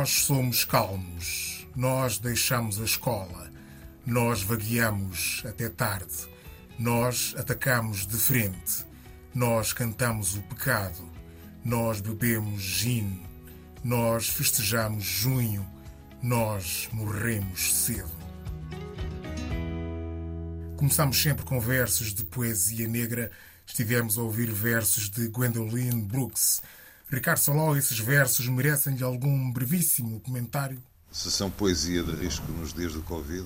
Nós somos calmos, nós deixamos a escola, nós vagueamos até tarde, nós atacamos de frente, nós cantamos o pecado, nós bebemos gin, nós festejamos junho, nós morremos cedo. Começamos sempre com versos de poesia negra. Estivemos a ouvir versos de Gwendolyn Brooks. Ricardo Soló, esses versos merecem-lhe algum brevíssimo comentário? Se são poesia de risco nos dias do Covid,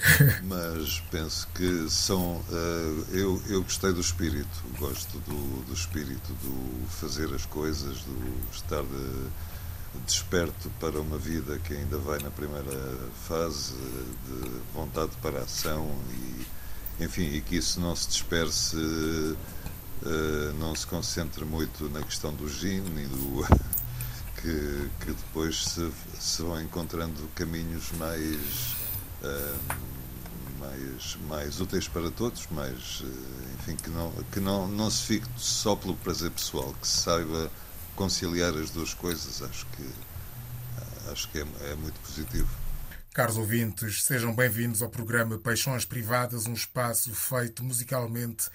mas penso que são. Uh, eu, eu gostei do espírito, gosto do, do espírito, do fazer as coisas, do estar de, desperto para uma vida que ainda vai na primeira fase, de vontade para a ação e enfim, e que isso não se disperse, uh, não se concentre muito na questão do gin e do. que, que depois se, se vão encontrando caminhos mais. Uh, mais, mais úteis para todos, mais, enfim, que não, que não, não se fique só pelo prazer pessoal, que se saiba conciliar as duas coisas, acho que, acho que é, é muito positivo. Caros ouvintes, sejam bem-vindos ao programa Paixões Privadas, um espaço feito musicalmente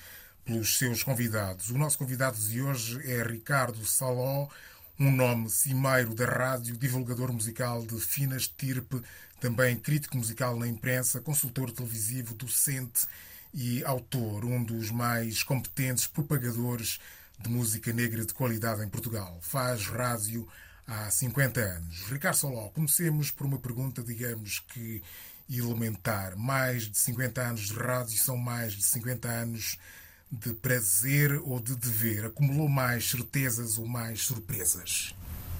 pelos seus convidados. O nosso convidado de hoje é Ricardo Saló, um nome cimeiro da rádio, divulgador musical de fina estirpe, também crítico musical na imprensa, consultor televisivo, docente e autor, um dos mais competentes propagadores de música negra de qualidade em Portugal. Faz rádio há 50 anos. Ricardo Soló, comecemos por uma pergunta, digamos que elementar. Mais de 50 anos de rádio são mais de 50 anos de prazer ou de dever? Acumulou mais certezas ou mais surpresas?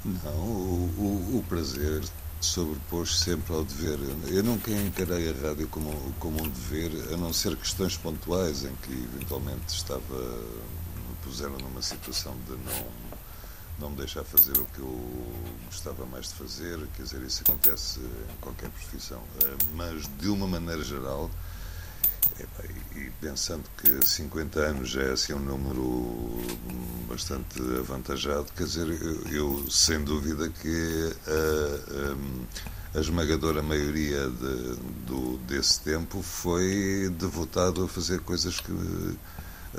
Não, o, o, o prazer sobrepôs sempre ao dever. Eu nunca encarei a rádio como, como um dever, a não ser questões pontuais em que eventualmente estava, me puseram numa situação de não não me deixar fazer o que eu gostava mais de fazer, quer dizer, isso acontece em qualquer profissão. Eh, mas, de uma maneira geral, e pensando que 50 anos já é assim um número bastante avantajado, quer dizer, eu, sem dúvida que a, a, a esmagadora maioria de, do, desse tempo foi devotado a fazer coisas que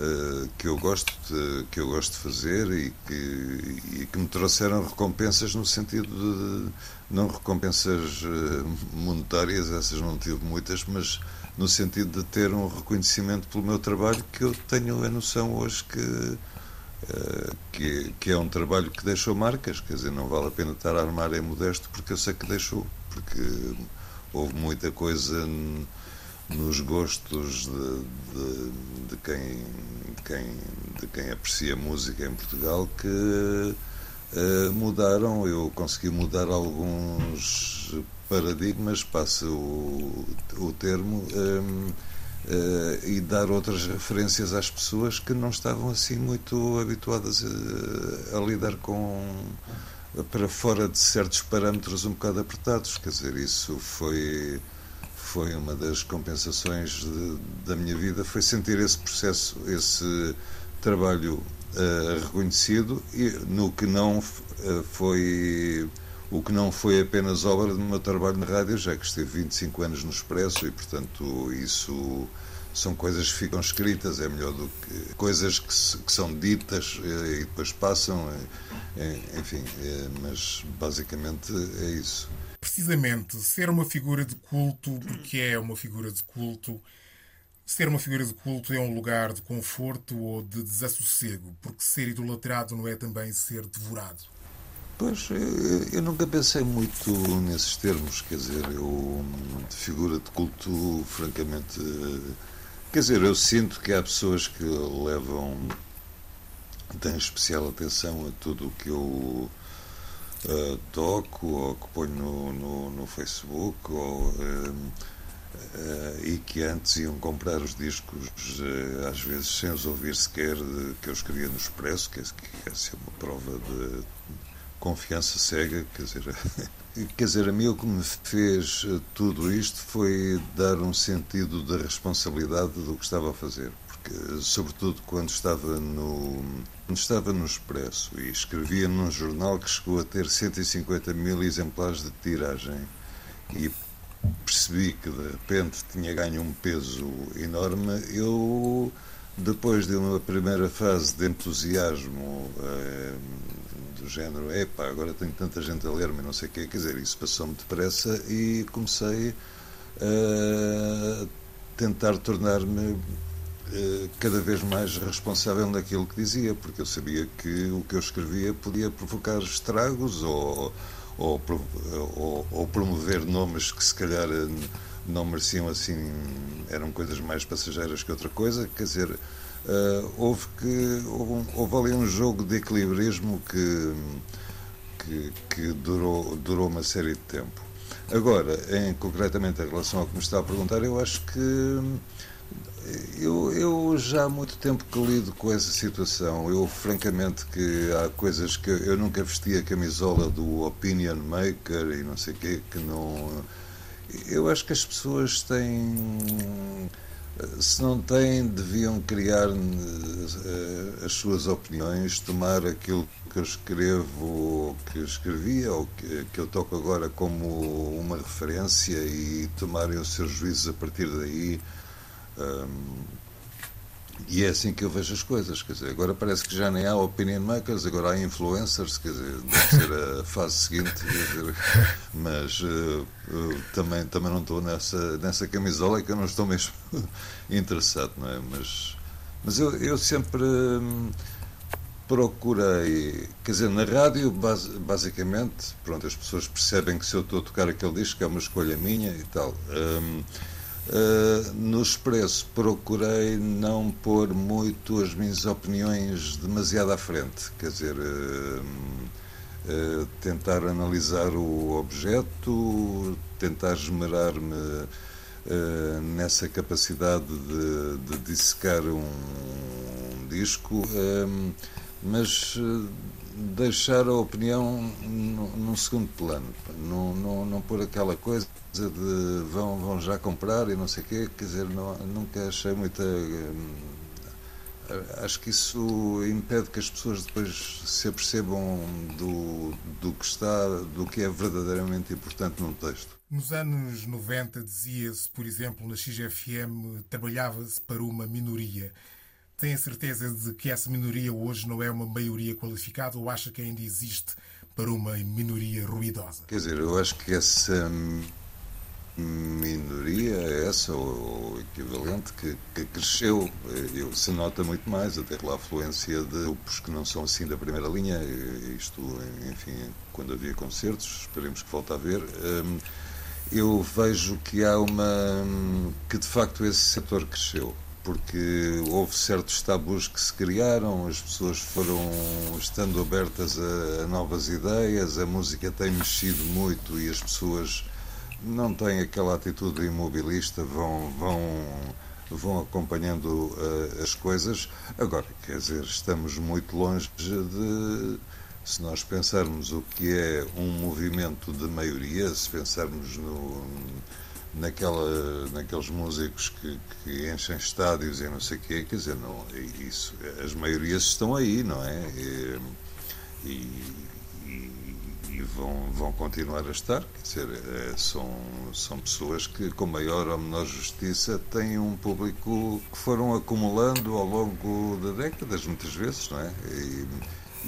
eh, que eu gosto de, que eu gosto de fazer e que, e que me trouxeram recompensas no sentido de não recompensas eh, monetárias essas não tive muitas mas no sentido de ter um reconhecimento pelo meu trabalho que eu tenho a noção hoje que eh, que, que é um trabalho que deixou marcas. Quer dizer não vale a pena estar a armar em modesto porque eu sei que deixou porque houve muita coisa nos gostos de, de, de, quem, quem, de quem aprecia música em Portugal que uh, mudaram. Eu consegui mudar alguns paradigmas, passa o, o termo, um, uh, eh, e dar outras referências às pessoas que não estavam assim muito habituadas a, a lidar com para fora de certos parâmetros um bocado apertados. Quer dizer, isso foi foi uma das compensações de, da minha vida, foi sentir esse processo, esse trabalho uh, reconhecido e no que não uh, foi o que não foi apenas obra do meu trabalho na rádio, já que esteve 25 anos no Expresso e, portanto, isso são coisas que ficam escritas, é melhor do que coisas que, se, que são ditas eh, e depois passam, enfim, mas basicamente é isso. Precisamente, ser uma figura de culto, porque é uma figura de culto, ser uma figura de culto é um lugar de conforto ou de desassossego, porque ser idolatrado não é também ser devorado. Pois, eu nunca pensei muito nesses termos, quer dizer, eu, de figura de culto, francamente, quer dizer, eu sinto que há pessoas que levam, têm especial atenção a tudo o que eu uh, toco ou que ponho no, no, no Facebook ou, uh, uh, e que antes iam comprar os discos às vezes sem os ouvir sequer que eu escrevia no Expresso, que, é, que essa é uma prova de confiança cega, quer dizer, quer dizer, a mim o que me fez eh, tudo isto foi dar um sentido da responsabilidade do que estava a fazer, porque sobretudo quando estava no estava no Expresso e escrevia num jornal que chegou a ter 150 mil exemplares de tiragem e percebi que de repente tinha ganho um peso enorme, eu depois de uma primeira fase de entusiasmo eh, do género, epá, agora tenho tanta gente a ler-me, não sei o quê, quer dizer, isso passou-me depressa e comecei a tentar tornar-me eh, cada vez mais responsável naquilo que dizia, porque eu sabia que o que eu escrevia podia provocar estragos ou, ou, ou, ou promover nomes que se calhar eh, não mereciam assim, eram coisas mais passageiras que outra coisa, quer dizer, uh, houve, que, houve, houve, ali um jogo de equilibrismo que, que, que, durou, durou uma série de tempo. Agora, em, concretamente em relação ao que me está a perguntar, eu acho que eu, eu, já há muito tempo que lido com essa situação. Eu, francamente, que há coisas que eu nunca vesti a camisola do opinion maker e não sei o quê, que não. Eu acho que as pessoas têm. Se não têm, deviam criar uh, as suas opiniões, tomar aquilo que eu escrevo, que escrevia, ou que, que eu toco agora como uma referência e tomarem os seus juízos a partir daí e é assim que eu vejo as coisas, quer dizer, agora parece que já nem há opinion makers, agora há influencers, quer dizer, deve ser a fase seguinte, dizer, mas uh, também, também não estou nessa, nessa camisola que eu não estou mesmo interessado, não é? Mas, mas eu, eu sempre hum, procurei, quer dizer, na rádio, basicamente, pronto, as pessoas percebem que se eu estou a tocar aquele disco é uma escolha minha e tal. Um, Uh, no Expresso procurei não pôr muito as minhas opiniões demasiado à frente, quer dizer, uh, uh, tentar analisar o objeto, tentar esmerar-me nessa capacidade de, de dissecar um, um disco, mas deixar a opinião num segundo plano, não, não, não pôr aquela coisa de vão, vão já comprar e não sei o quê, quer dizer, não, nunca achei muita. Hum, acho que isso impede que as pessoas depois se apercebam do, do que está, do que é verdadeiramente importante num texto. Nos anos 90 dizia-se, por exemplo, na XFM, trabalhava-se para uma minoria. Tem a certeza de que essa minoria hoje não é uma maioria qualificada ou acha que ainda existe para uma minoria ruidosa? Quer dizer, eu acho que essa minoria essa, ou equivalente, que, que cresceu. Eu, se nota muito mais, até pela afluência de grupos que não são assim da primeira linha. Isto, enfim, quando havia concertos, esperemos que volte a haver. Hum, eu vejo que há uma. que de facto esse setor cresceu porque houve certos tabus que se criaram, as pessoas foram estando abertas a, a, novas ideias, a música tem mexido muito e as pessoas não têm aquela atitude imobilista, vão, vão, vão acompanhando uh, as coisas. Agora, quer dizer, estamos muito longe de. Se nós pensarmos o que é um movimento de maioria, se pensarmos no naquela, naqueles músicos que, que, enchem estádios e não sei o quê, quer dizer, não, isso, as maiorias estão aí, não é? E, e, e vão, vão continuar a estar, quer dizer, é, são, são pessoas que, com maior ou menor justiça, têm um público que foram acumulando ao longo de décadas, muitas vezes, não é? E,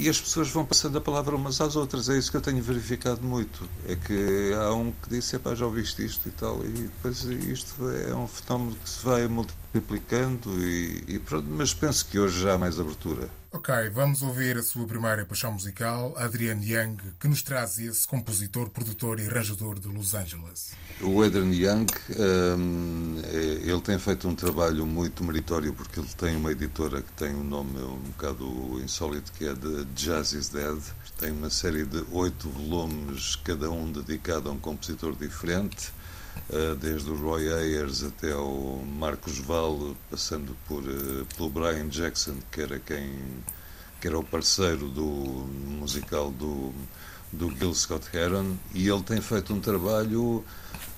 e as pessoas vão passando a palavra umas às outras. É isso que eu tenho verificado muito. É que há um que disse, pá, já ouviste isto e tal, e depois isto é um fenómeno que se vai multiplicando e, e pronto, mas penso que hoje já há mais abertura. Ok, vamos ouvir a sua primeira paixão musical, Adrian Young, que nos traz esse compositor, produtor e arranjador de Los Angeles. O Adrian Young, um, é, ele tem feito um trabalho muito meritório porque ele tem uma editora que tem um nome um bocado insólito, que é de Jazz is Dead. Tem uma série de oito volumes, cada um dedicado a um compositor diferente desde o Roy Ayers até o Marcos Val, passando por, uh, pelo Brian Jackson, que era quem, que era o parceiro do musical do, do Gil Scott Heron, e ele tem feito um trabalho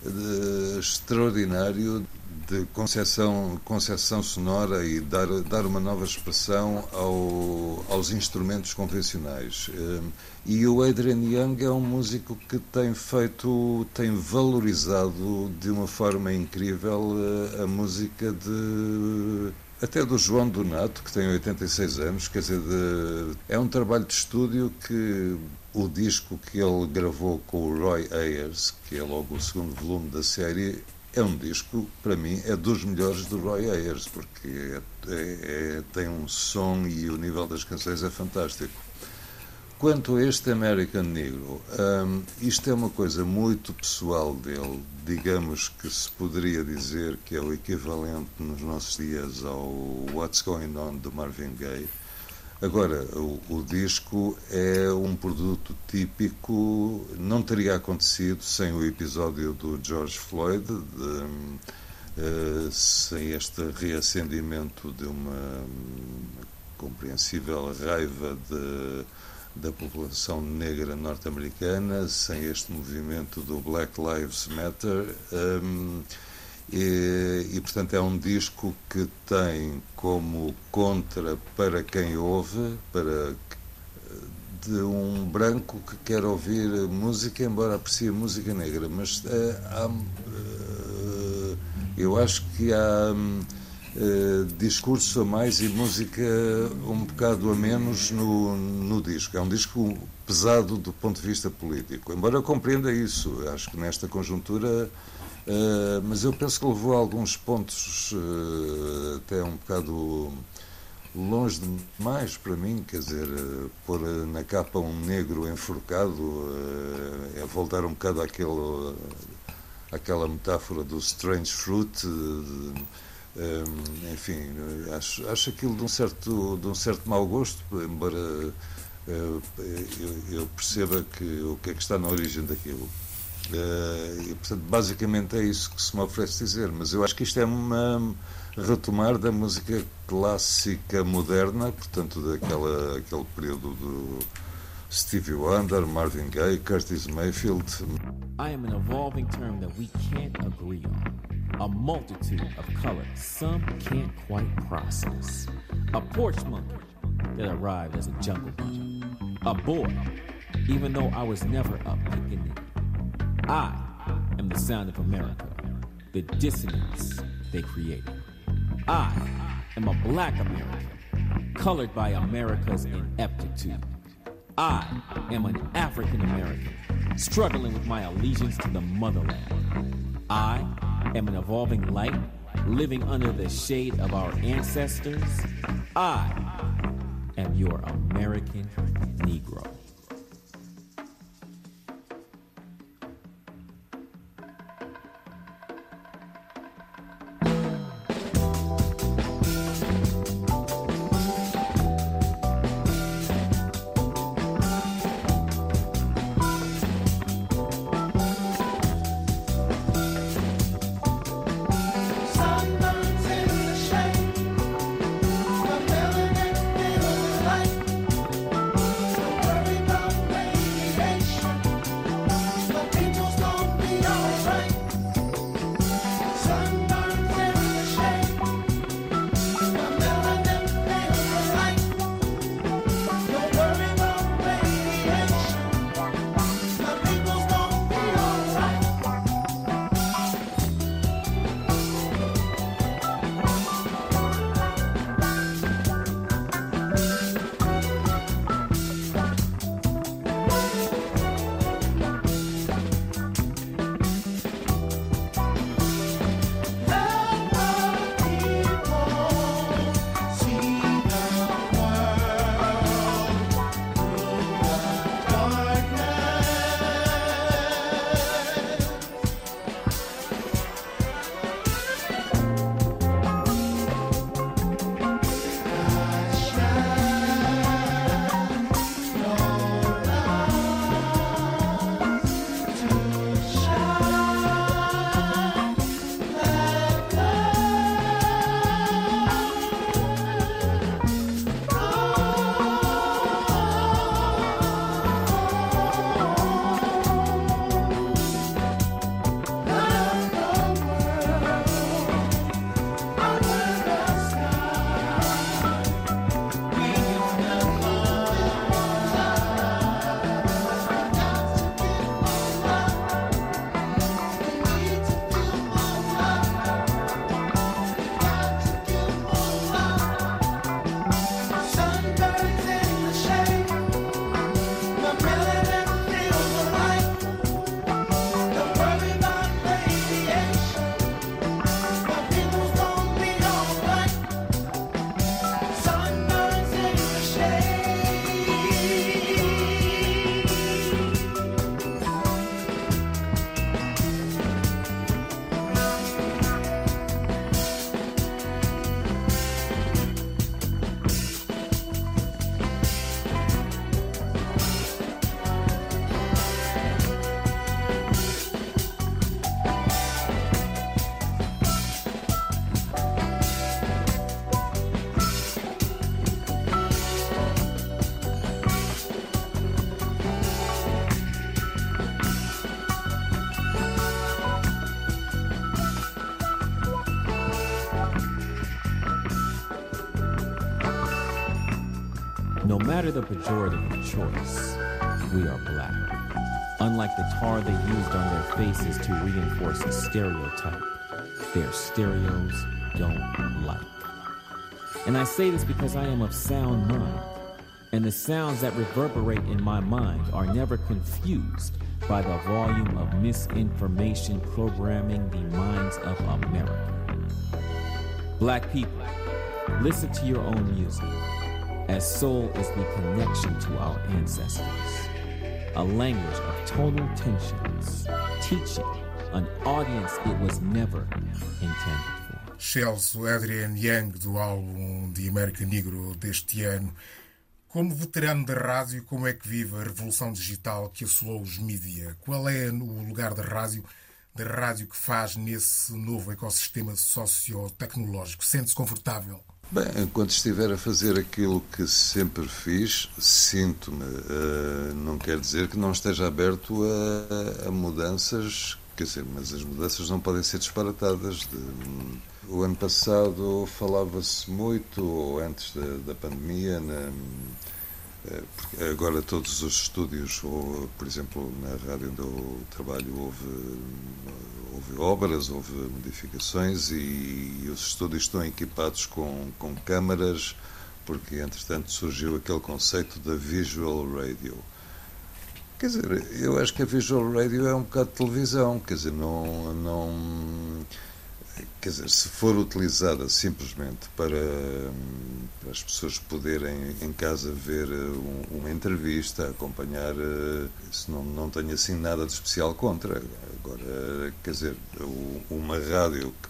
de, extraordinário de concepção, concepção sonora e dar, dar uma nova expressão ao, aos instrumentos convencionais. Hum, e o Adrian Young é um músico que tem feito, tem valorizado de uma forma incrível eh, a música de até do João Donato, que tem 86 anos, quer dizer, de, é um trabalho de estúdio que o disco que ele gravou com o Roy Ayers, que é logo o segundo volume da série, é um disco, para mim, é dos melhores do Roy Ayers, porque é, é, é, tem um som e o nível das canções é fantástico. Quanto a este American Negro, um, isto é uma coisa muito pessoal dele. Digamos que se poderia dizer que é o equivalente nos nossos dias ao What's Going On do Marvin Gaye. Agora, o, o, disco é um produto típico, não teria acontecido sem o episódio do George Floyd, de, uh, sem este reacendimento de uma compreensível raiva de da população negra norte-americana, sem este movimento do Black Lives Matter. Um, e, e, portanto, é um disco que tem como contra para quem ouve, para de um branco que quer ouvir música, embora aprecie música negra. Mas é, há, uh, eu acho que há. Uh, discurso a mais e música um bocado a menos no, no disco. É um disco pesado do ponto de vista político, embora eu compreenda isso. Acho que nesta conjuntura. Uh, mas eu penso que levou a alguns pontos uh, até um bocado longe demais para mim, quer dizer, pôr na capa um negro enforcado é voltar um bocado àquele, àquela metáfora do strange fruit. Enfim, acho, acho aquilo de um certo, de um certo mau gosto, embora uh, eu, eu, perceba que o que é que está na origem daquilo. Uh, e, portanto, basicamente é isso que se me oferece dizer, mas eu acho que isto é uma retomar da música clássica moderna, portanto, daquela aquele período do Stevie Wonder, Marvin Gaye, Curtis Mayfield. I am an evolving term that we can't agree on. a multitude of colors some can't quite process. A porch monkey that arrived as a jungle bunny. A boy, even though I was never a pickaninny. I am the sound of America, the dissonance they created. I am a black American, colored by America's ineptitude. I am an African American, struggling with my allegiance to the motherland. I am an evolving light living under the shade of our ancestors. I am your American Negro. Pejorative of choice, we are black. Unlike the tar they used on their faces to reinforce a stereotype, their stereos don't like. And I say this because I am of sound mind, and the sounds that reverberate in my mind are never confused by the volume of misinformation programming the minds of America. Black people, listen to your own music, as soul is the connection to our ancestors, a language of tonal tensions, teaching an audience it was never intended for. Chelsea Adrian Young, do álbum de América Negro deste ano. Como veterano da rádio, como é que vive a revolução digital que assolou os mídia? Qual é o lugar da rádio, da rádio que faz nesse novo ecossistema sociotecnológico? Sente-se confortável? Bem, enquanto estiver a fazer aquilo que sempre fiz, sinto-me. Uh, não quer dizer que não esteja aberto a, a, mudanças, quer dizer, mas as mudanças não podem ser disparatadas. De, o ano passado falava-se muito, ou antes da, da pandemia, na, agora todos os estúdios, ou, por exemplo, na rádio onde eu trabalho, houve, houve obras, houve modificações e, os estúdios estão equipados com, com câmaras, porque entretanto surgiu aquele conceito da visual radio. Quer dizer, eu acho que a visual radio é um bocado de televisão, quer dizer, não, não quer dizer, se for utilizada simplesmente para, para as pessoas poderem em casa ver eh, uma entrevista, acompanhar, eh, isso não, não tenho assim nada de especial contra. Agora, quer dizer, uma rádio que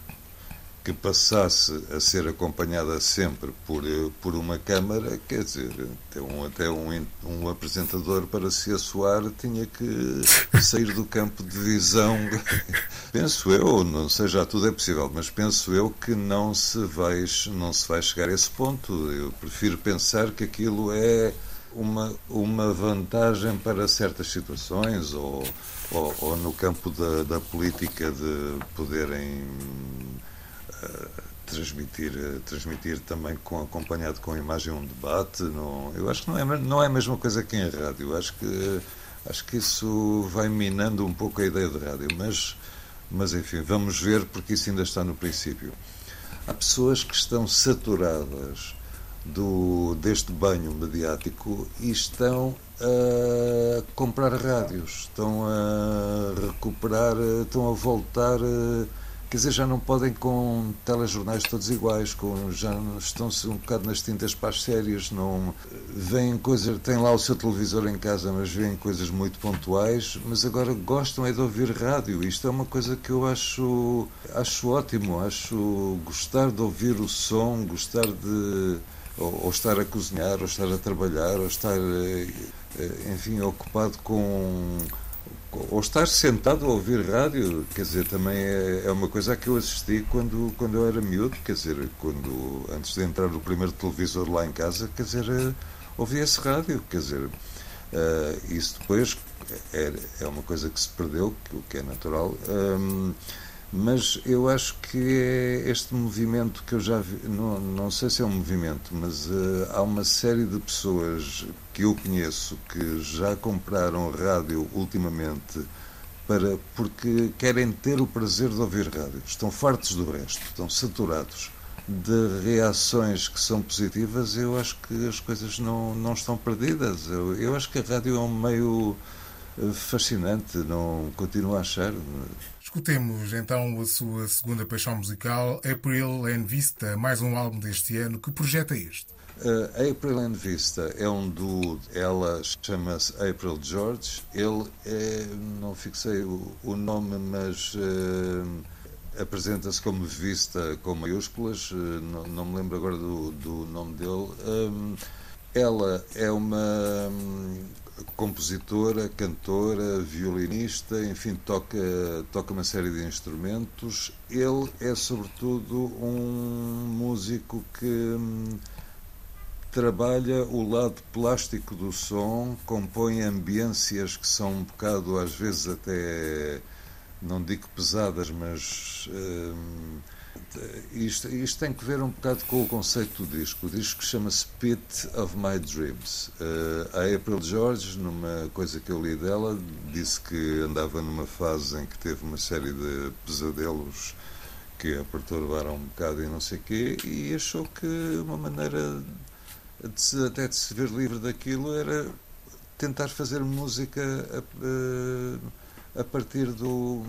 que passasse a ser acompanhada sempre por, eh, por uma câmara, quer dizer, até, um, até um, um apresentador para se assoar tinha que sair do campo de visão. penso eu, não sei, já tudo é possível, mas penso eu que não se vai, não se vai chegar a esse ponto. Eu prefiro pensar que aquilo é uma, uma vantagem para certas situações ou, ou, ou no campo da, da política de poderem transmitir, transmitir também com, acompanhado com imagem um debate. Não, eu acho que não é, não é a mesma coisa que em rádio. Acho que, acho que isso vai minando um pouco a ideia de rádio. Mas, mas enfim, vamos ver porque isso ainda está no princípio. Há pessoas que estão saturadas do, deste banho mediático e estão a comprar rádios, estão a recuperar, estão a voltar. A, quer dizer, já não podem com telejornais todos iguais, com, já estão-se um bocado nas tintas para as séries, não veem coisas, têm lá o seu televisor em casa, mas veem coisas muito pontuais, mas agora gostam é de ouvir rádio. Isto é uma coisa que eu acho, acho ótimo, acho gostar de ouvir o som, gostar de ou, ou estar a cozinhar, ou estar a trabalhar, ou estar, eh, eh, enfim, ocupado com ou estar sentado a ouvir rádio, quer dizer, também é, é, uma coisa a que eu assisti quando, quando eu era miúdo, quer dizer, quando, antes de entrar o primeiro televisor lá em casa, quer dizer, eh, ouvia-se rádio, quer dizer, uh, isso depois é, é uma coisa que se perdeu, o que é natural, um, mas eu acho que é este movimento que eu já vi, não, não sei se é um movimento, mas uh, há uma série de pessoas que eu conheço que já compraram rádio ultimamente para, porque querem ter o prazer de ouvir rádio. Estão fartos do resto, estão saturados de reações que são positivas. Eu acho que as coisas não, não estão perdidas. Eu, eu acho que a rádio é um meio eh, fascinante, não continuo a achar. Escutemos então a sua segunda paixão musical, April and Vista, mais um álbum deste ano. Que projeto é este? Uh, April and Vista é um duo, ela chama-se April George. Ele é, não fixei o, o nome, mas uh, apresenta-se como Vista com maiúsculas. Uh, não, não, me lembro agora do, do nome dele. Ela é uma um, compositora, cantora, violinista, enfim, toca, toca uma série de instrumentos. Ele é, sobretudo, um músico que hum, trabalha o lado plástico do som, compõe ambiências que são um bocado, às vezes, até, não digo pesadas, mas hum, isto, isto tem que ver um bocado com o conceito do disco. O disco chama-se Pit of My Dreams. Uh, a April George, numa coisa que eu li dela, disse que andava numa fase em que teve uma série de pesadelos que a perturbaram um bocado e não sei o quê, e achou que uma maneira de se, até de se ver livre daquilo era tentar fazer música. Uh, a partir do,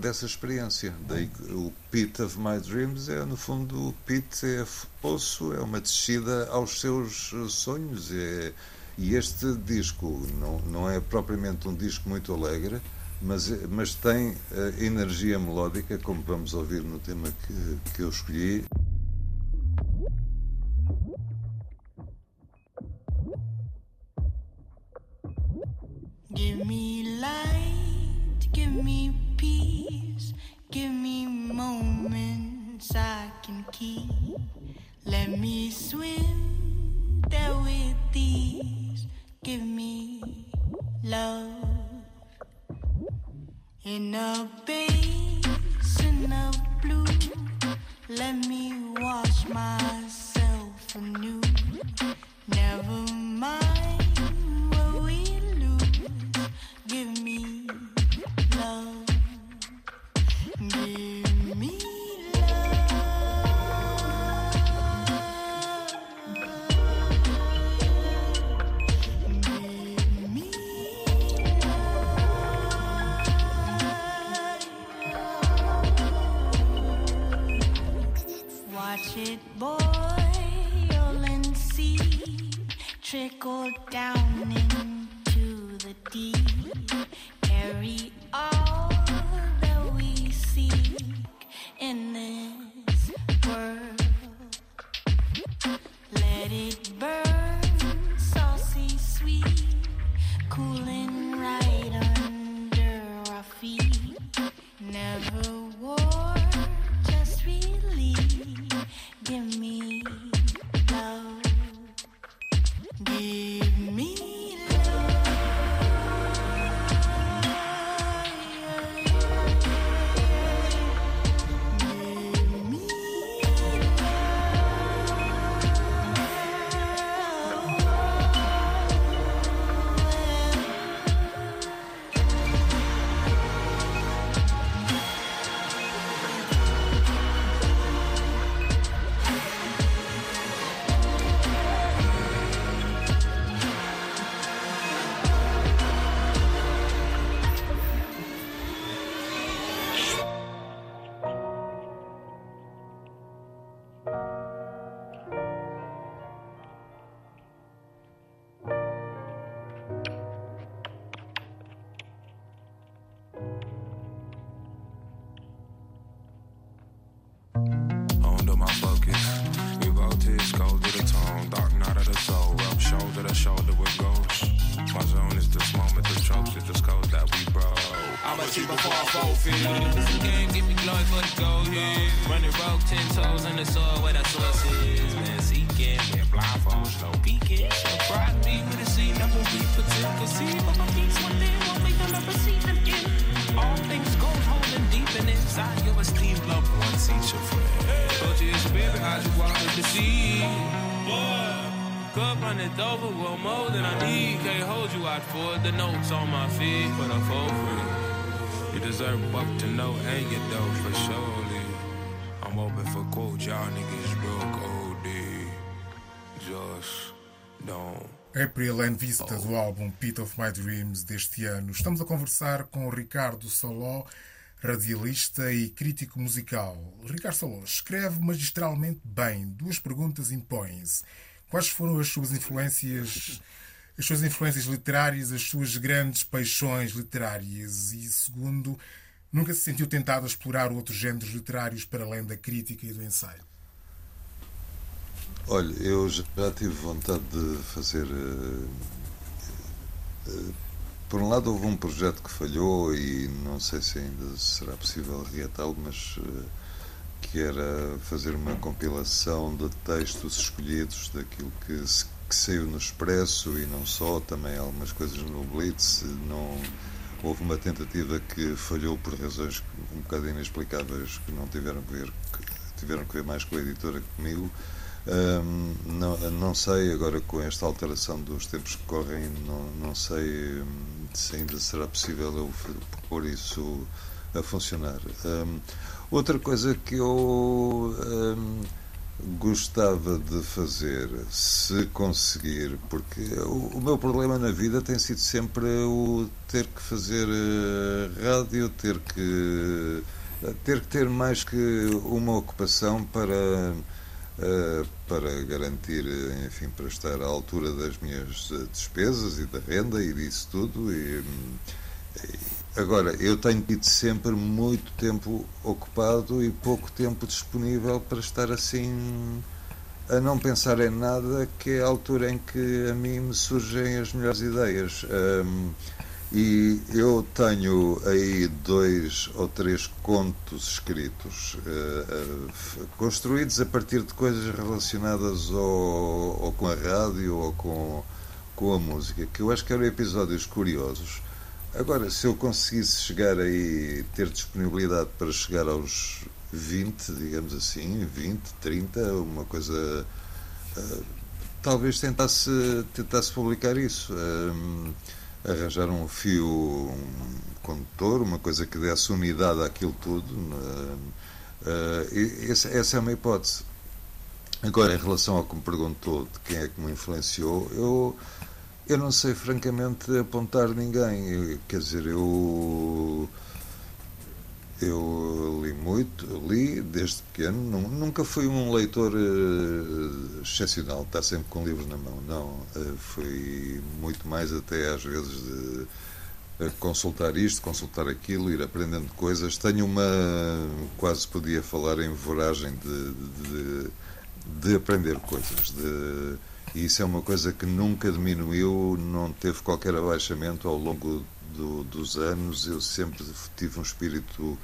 dessa experiência. Daí o Pit of My Dreams é, no fundo, o pit é poço, é uma descida aos seus sonhos. É, e este disco não, não é propriamente um disco muito alegre, mas, mas tem energia melódica, como vamos ouvir no tema que, que eu escolhi. Give me Let me swim there with these. Give me love in a basin of blue. Let me wash myself anew. Never mind trickle down into the deep. Runneth over, well more than I need. Can't hold you the notes on my for free. You deserve buck to know and for surely. I'm open for quotes, y'all niggas. Just don't. April and Vista do álbum Pit of My Dreams deste ano. Estamos a conversar com Ricardo Soló, radialista e crítico musical. Ricardo Soló escreve magistralmente bem. Duas perguntas impõem-se. Quais foram as suas influências, as suas influências literárias, as suas grandes paixões literárias? E segundo, nunca se sentiu tentado a explorar outros géneros literários para além da crítica e do ensaio? Olha, eu já tive vontade de fazer. Uh, uh, por um lado, houve um projeto que falhou e não sei se ainda será possível reatá-lo, mas uh, que era fazer uma compilação de textos escolhidos daquilo que, que saiu no Expresso e não só, também algumas coisas no Blitz. Não, houve uma tentativa que falhou por razões um bocado inexplicáveis que não tiveram a ver tiveram que ver mais com a editora que comigo. Não, não sei, agora com esta alteração dos tempos que correm, não, não sei se ainda será possível eu pôr isso a funcionar. Outra coisa que eu um, gostava de fazer, se conseguir, porque o, o, meu problema na vida tem sido sempre o ter que fazer uh, rádio, ter que ter que ter mais que uma ocupação para uh, para garantir, enfim, para estar à altura das minhas despesas e da renda e disso tudo e, e Agora, eu tenho tido sempre muito tempo ocupado e pouco tempo disponível para estar assim a não pensar em nada, que é a altura em que a mim me surgem as melhores ideias. Um, e eu tenho aí dois ou três contos escritos, uh, uh, construídos a partir de coisas relacionadas ou, ou com a rádio ou com, com a música, que eu acho que eram episódios curiosos Agora, se eu conseguisse chegar aí, ter disponibilidade para chegar aos 20, digamos assim, 20, 30, uma coisa. Uh, talvez tentasse, tentasse publicar isso. Uh, arranjar um fio um condutor, uma coisa que desse unidade àquilo tudo. Uh, essa, essa é uma hipótese. Agora, em relação ao que me perguntou de quem é que me influenciou, eu eu não sei, francamente, apontar ninguém. Quer dizer, eu. Eu li muito, li desde pequeno, nunca fui um leitor uh, excepcional, está sempre com livros na mão, não. Uh, fui muito mais até às vezes de consultar isto, consultar aquilo, ir aprendendo coisas. Tenho uma, quase podia falar em voragem de, de, de aprender coisas, de e isso é uma coisa que nunca diminuiu, não teve qualquer abaixamento ao longo do, dos anos. Eu sempre tive um espírito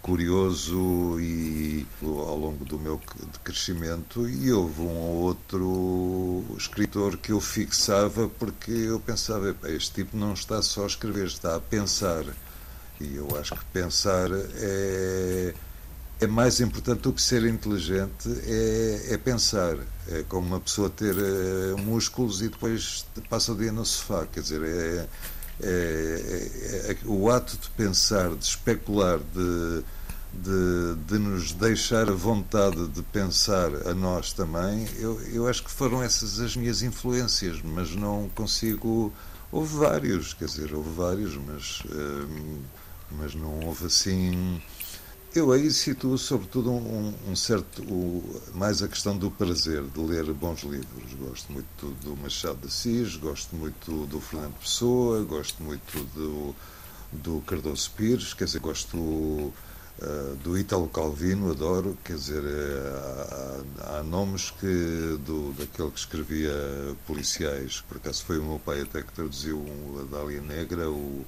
curioso e ao longo do meu crescimento e houve um ou outro escritor que eu fixava porque eu pensava este tipo não está só a escrever está a pensar e eu acho que pensar é é mais importante do que ser inteligente é, é pensar. É como uma pessoa ter é, músculos e depois passa o dia no sofá. Quer dizer, é, é, é o ato de pensar, de especular, de, de, de, nos deixar a vontade de pensar a nós também, eu, eu acho que foram essas as minhas influências, mas não consigo. Houve vários, quer dizer, houve vários, mas, hum, mas não houve assim eu aí situo sobretudo um, um certo, o, mais a questão do prazer de ler bons livros. Gosto muito do Machado de Assis, gosto muito do Fernando Pessoa, gosto muito do, do Cardoso Pires, quer dizer, gosto uh, do Ítalo Calvino, adoro, quer dizer, uh, há, há, nomes que, do, daquele que escrevia policiais, por acaso foi o meu pai até que traduziu a Dália Negra, o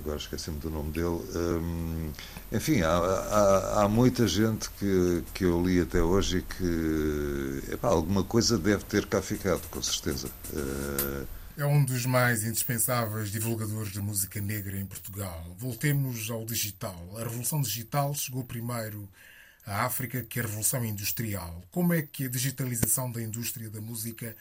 agora esqueci-me do nome dele. Um, enfim, há, há, há, muita gente que, que eu li até hoje e que epá, alguma coisa deve ter cá ficado, com certeza. Uh, é um dos mais indispensáveis divulgadores da música negra em Portugal. Voltemos ao digital. A revolução digital chegou primeiro à África que a revolução industrial. Como é que a digitalização da indústria da música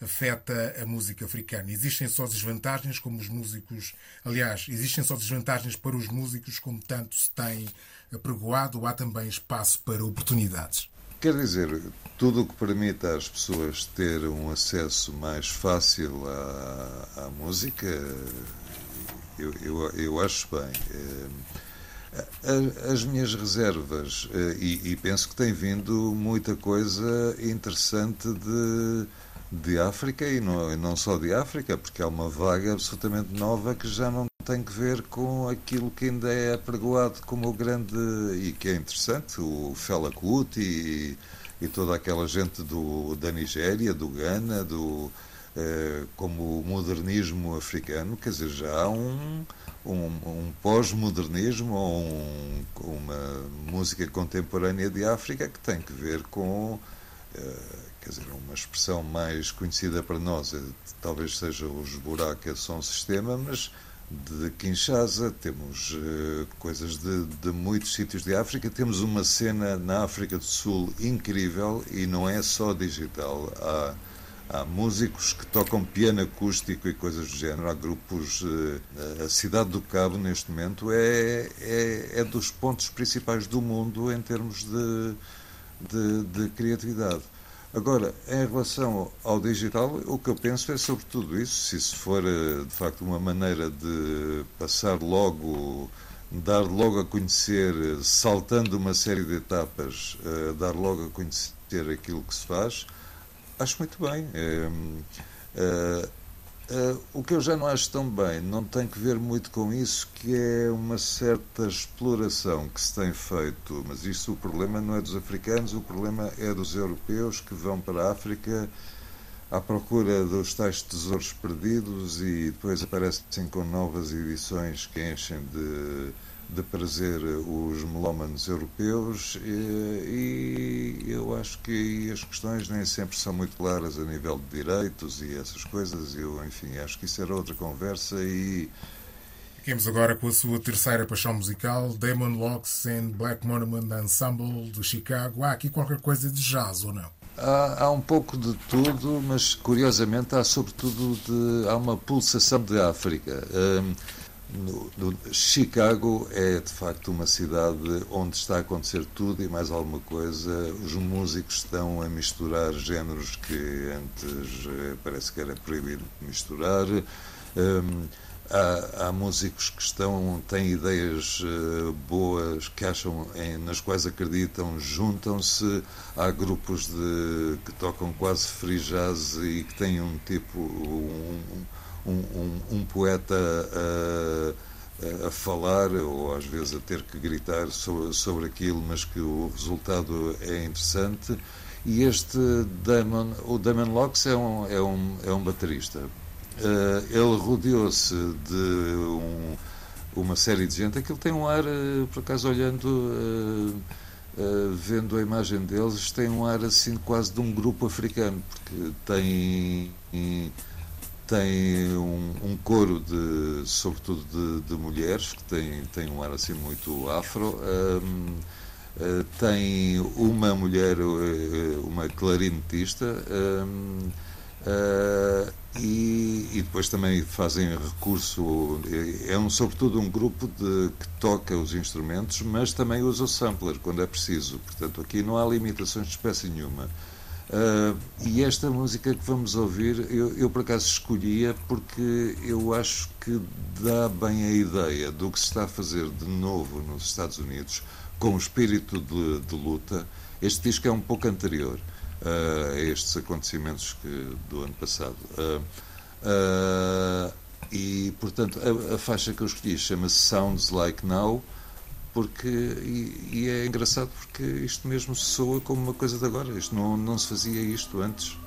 afeta a música africana. Existem só desvantagens como os músicos, aliás, existem só desvantagens para os músicos como tanto se tem apregoado há também espaço para oportunidades? Quer dizer, tudo o que permita às pessoas ter um acesso mais fácil à, à música, eu, eu, eu acho bem. Eh, as minhas reservas, eh, e, e penso que tem vindo muita coisa interessante de de África e não, e não só de África, porque há uma vaga absolutamente nova que já não tem que ver com aquilo que ainda é apregoado como o grande e que é interessante, o Fela Kuti e, e toda aquela gente do, da Nigéria, do Ghana, do, eh, como o modernismo africano, quer dizer, já há um, um, um pós-modernismo ou um, uma música contemporânea de África que tem que ver com. Eh, quer dizer, uma expressão mais conhecida para nós é, talvez seja os buracos som sistema, mas de Kinshasa, temos uh, coisas de, de, muitos sítios de África, temos uma cena na África do Sul incrível e não é só digital. Há, há músicos que tocam piano acústico e coisas do género, há grupos. Uh, a cidade do Cabo, neste momento, é, é, é, dos pontos principais do mundo em termos de, de, de criatividade. Agora, em relação ao digital, o que eu penso é sobre tudo isso. Se isso for eh, de facto uma maneira de passar logo, dar logo a conhecer, saltando uma série de etapas, eh, dar logo a conhecer aquilo que se faz, acho muito bem. É, Uh, o que eu já não acho tão bem não tem que ver muito com isso, que é uma certa exploração que se tem feito. Mas isso o problema não é dos africanos, o problema é dos europeus que vão para a África à procura dos tais tesouros perdidos e depois aparecem com novas edições que enchem de de prazer os melómanos europeus e, e, eu acho que as questões nem sempre são muito claras a nível de direitos e essas coisas. Eu, enfim, acho que isso era outra conversa e Fiquemos agora com a sua terceira paixão musical, Damon Locks and Black Monument Ensemble de Chicago. Há aqui qualquer coisa de jazz ou não? Há, há um pouco de tudo, mas curiosamente há sobretudo de, há uma pulsação de África. Um, no, Chicago é de facto uma cidade onde está a acontecer tudo e mais alguma coisa. Os músicos estão a misturar géneros que antes eh, parece que era proibido misturar. Um, há, há, músicos que estão têm ideias uh, boas que acham em, nas quais acreditam, juntam-se. Há grupos de, que tocam quase free jazz e que têm um tipo um, um, um, um poeta a, a, falar ou às vezes a ter que gritar sobre, sobre aquilo, mas que o resultado é interessante. E este Damon, o Damon Locks é um, é um, é um baterista. Uh, ele rodeou-se de um, uma série de gente. Aquilo tem um ar, por acaso, olhando, uh, vendo a imagem deles, tem um ar assim quase de um grupo africano, porque tem tem um, um coro de, sobretudo de, de, mulheres que tem, tem um ar assim muito afro. Um, uh, tem uma mulher uh, uma clarinetista um, uh, eh, e, e, depois também fazem recurso é um sobretudo um grupo de, que toca os instrumentos mas também usa o sampler quando é preciso. Portanto aqui não há limitações de espécie nenhuma Uh, e esta música que vamos ouvir, eu, eu, por acaso escolhia porque eu acho que dá bem a ideia do que se está a fazer de novo nos Estados Unidos, com o espírito de, de luta. Este disco é um pouco anterior uh, a estes acontecimentos que, do ano passado. Uh, e, portanto, a, a, faixa que eu escolhi chama-se Sounds Like Now porque e, e, é engraçado porque isto mesmo soa como uma coisa de agora. Isto não, não se fazia isto antes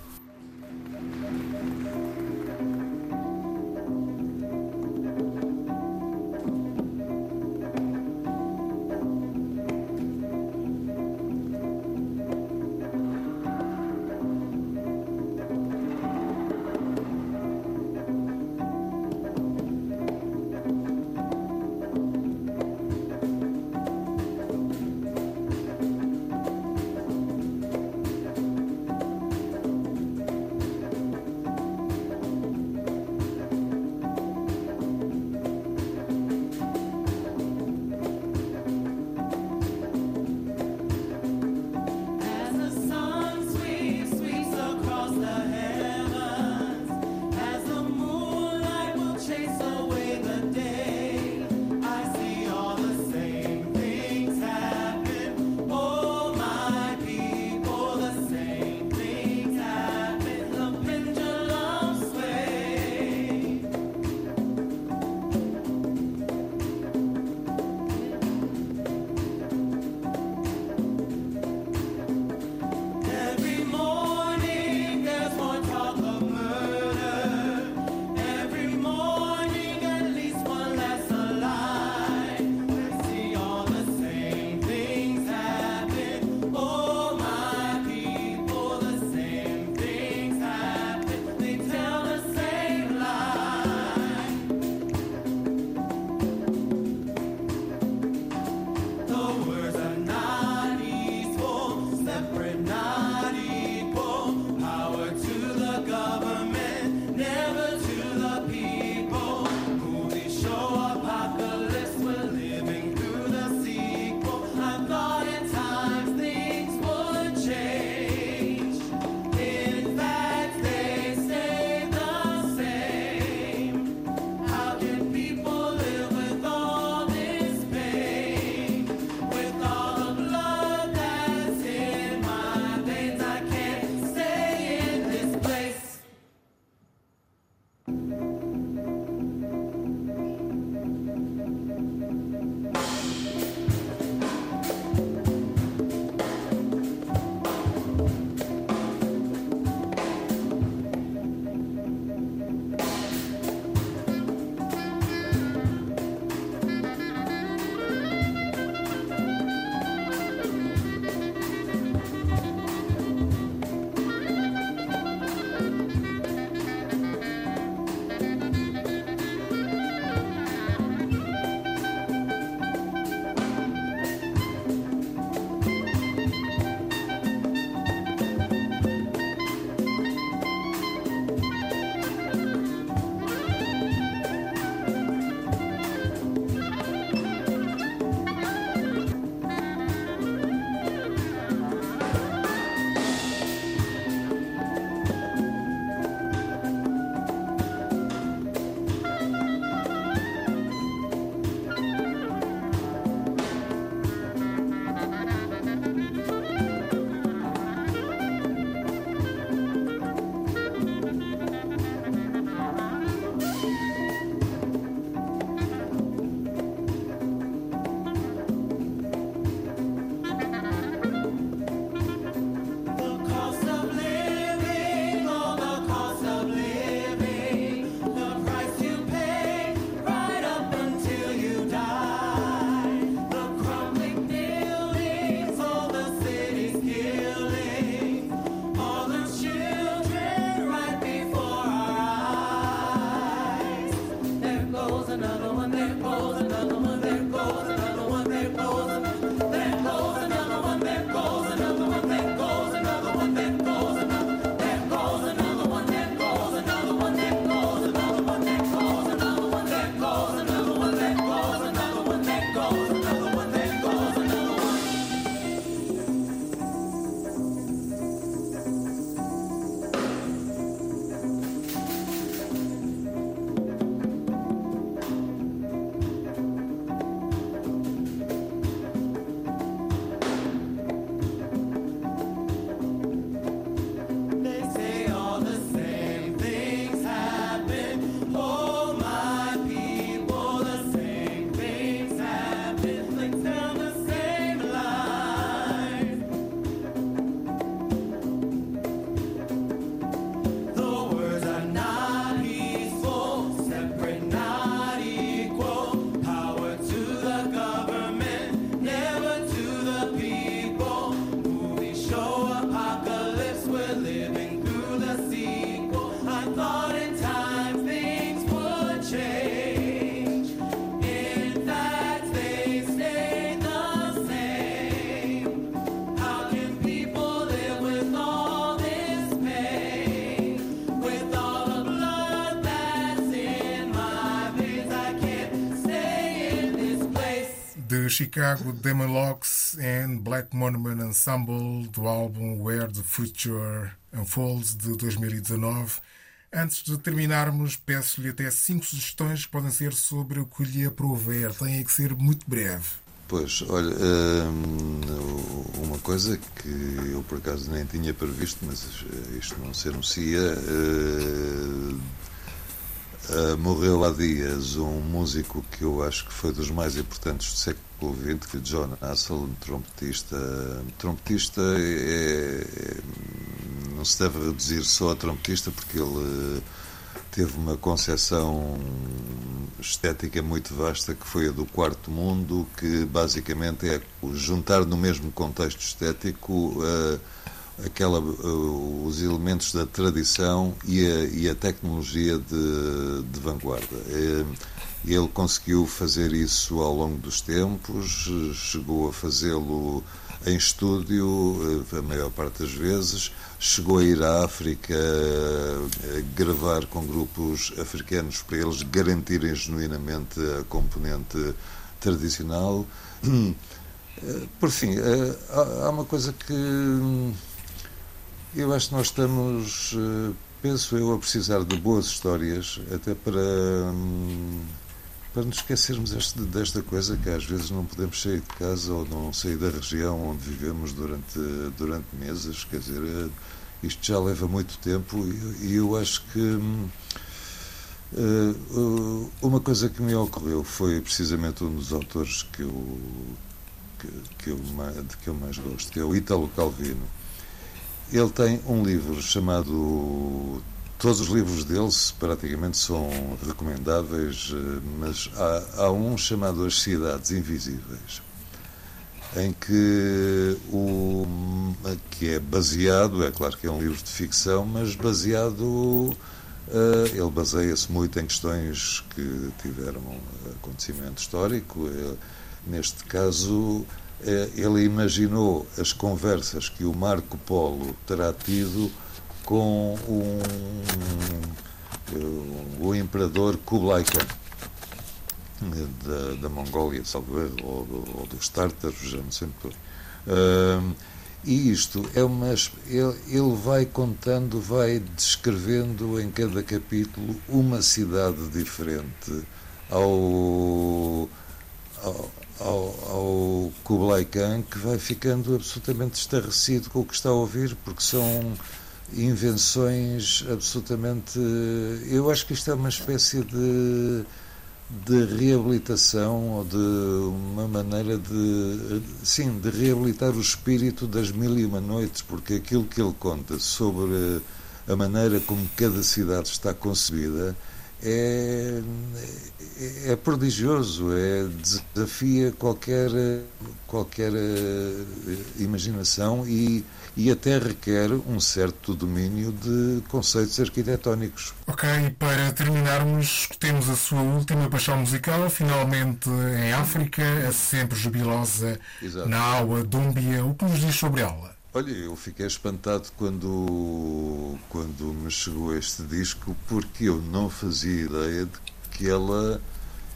Chicago Demon Locks and Black Monument Ensemble do álbum Where the Future Unfolds de 2019. Antes de terminarmos, peço-lhe até cinco sugestões que podem ser sobre o que lhe aprover. Tem que ser muito breve. Pois, olha, hum, uma coisa que eu por acaso nem tinha previsto, mas isto não se anuncia. Uh, morreu há dias um músico que eu acho que foi dos mais importantes do século XX, que é John Hassel, um trompetista. Trompetista é, é, não se deve reduzir só a trompetista, porque ele teve uma concepção estética muito vasta que foi a do quarto mundo, que basicamente é juntar no mesmo contexto estético uh, aquela, uh, os elementos da tradição e a, e a tecnologia de, de vanguarda. Uh, ele conseguiu fazer isso ao longo dos tempos, chegou a fazê-lo em estúdio, a maior parte das vezes, chegou a ir à África gravar com grupos africanos para eles garantirem genuinamente a componente tradicional. Por fim, há uma coisa que eu acho que nós estamos, penso eu, a precisar de boas histórias, até para, para nos esquecermos este, desta coisa que às vezes não podemos sair de casa ou não sair da região onde vivemos durante, durante meses. Quer dizer, isto já leva muito tempo e, eu acho que. Uh, uma coisa que me ocorreu foi precisamente um dos autores que eu, que, que eu, de que eu mais gosto, que é o Italo Calvino ele tem um livro chamado. Todos os livros dele praticamente são recomendáveis, eh, mas há, há um chamado As Cidades Invisíveis, em que o que é baseado, é claro que é um livro de ficção, mas baseado uh, ele baseia-se muito em questões que tiveram acontecimento histórico. Ele, neste caso, ele imaginou as conversas que o Marco Polo terá tido com um, o imperador Kublai Khan da, da Mongólia, salvo ou, ou dos Tártaros, já não sei muito uh, e isto é uma. Ele, ele vai contando, vai descrevendo em cada capítulo uma cidade diferente ao, ao ao, ao Kublai Khan que vai ficando absolutamente estarrecido com o que está a ouvir, porque são invenções absolutamente. Eu acho que isto é uma espécie de, de reabilitação ou de uma maneira de. Sim, de reabilitar o espírito das mil e uma noites, porque aquilo que ele conta sobre a maneira como cada cidade está concebida é, é, é prodigioso, é, desafia qualquer, qualquer eh, imaginação e, e até requer um certo domínio de conceitos arquitetónicos. Ok, para terminarmos, temos a sua última paixão musical, finalmente em África, a sempre jubilosa Exato. na Aua Dúmbia. O que nos diz sobre ela? Olha, eu fiquei espantado quando, quando me chegou este disco, porque eu não fazia ideia de que ela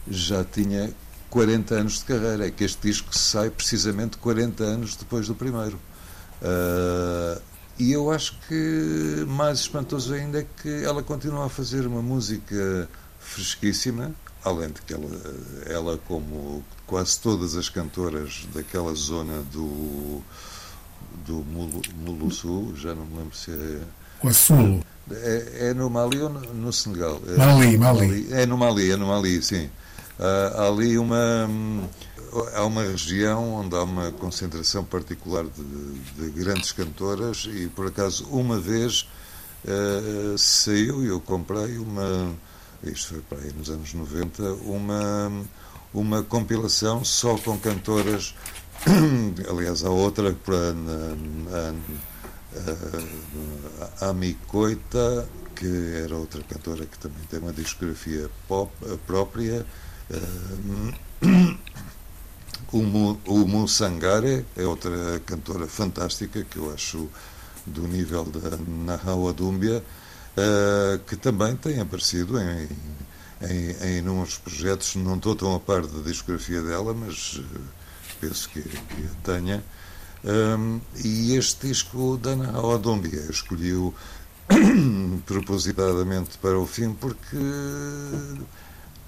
já tinha 40 anos de carreira. É que este disco sai precisamente 40 anos depois do primeiro. Uh, e eu acho que mais espantoso ainda é que ela continua a fazer uma música fresquíssima, além de que ela, ela como quase todas as cantoras daquela zona do do Mulusu, já não me lembro se é. Quassulo. É, é no Mali ou no, no Senegal? É, Mali, Mali. É no Mali, é no Mali, sim. há ali uma. Há uma região onde há uma concentração particular de, de grandes cantoras e, por acaso, uma vez uh, saiu e eu comprei uma. Isto foi para aí nos anos 90, uma, uma compilação só com cantoras Aliás, há outra para a, a, a Micoita, que era outra cantora que também tem uma discografia pop própria. O, o Musangare é outra cantora fantástica que eu acho do nível da Nahawa Dúmbia, que também tem aparecido em, em, em inúmeros projetos. Não estou tão a par da discografia dela, mas penso que, que tenha. Um, e este disco da Ana Adombia escolhi-o propositadamente para o fim porque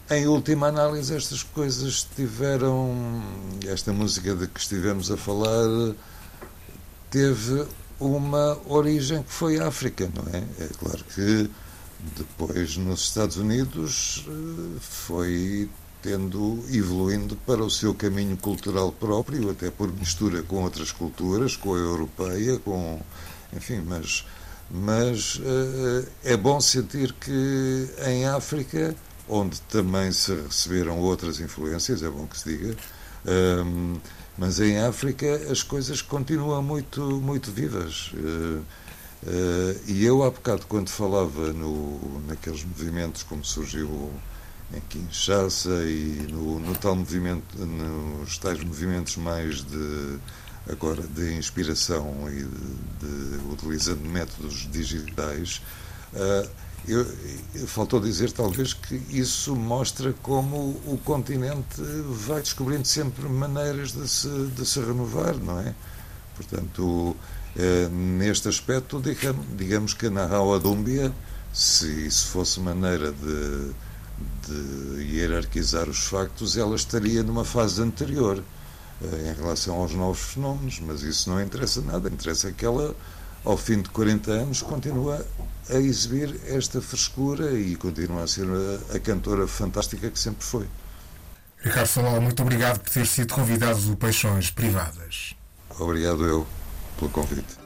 em última análise estas coisas tiveram esta música de que estivemos a falar teve uma origem que foi África, não é? É claro que depois nos Estados Unidos eh, foi tendo evoluindo para o seu caminho cultural próprio, até por mistura com outras culturas, com a europeia, com enfim, mas mas uh, é bom sentir que em África, onde também se receberam outras influências, é bom que se diga, um, mas em África as coisas continuam muito muito vivas. Uh, uh, e eu há bocado quando falava no, naqueles movimentos como surgiu em Kinshasa e no, no tal movimento, nos tais movimentos mais de agora de inspiração e de, de utilizando métodos digitais, uh, eu, faltou dizer talvez que isso mostra como o continente vai descobrindo sempre maneiras de se, de se renovar, não é? Portanto, uh, neste aspecto, digamos, digamos que na Raua Dúmbia, se isso fosse maneira de de hierarquizar os factos, ela estaria numa fase anterior eh, em relação aos novos fenómenos, mas isso não interessa nada. Interessa que ela, ao fim de 40 anos, continua a exibir esta frescura e continua a ser a, a cantora fantástica que sempre foi. Ricardo Salal, muito obrigado por ter sido convidado do Paixões Privadas. Obrigado eu pelo convite.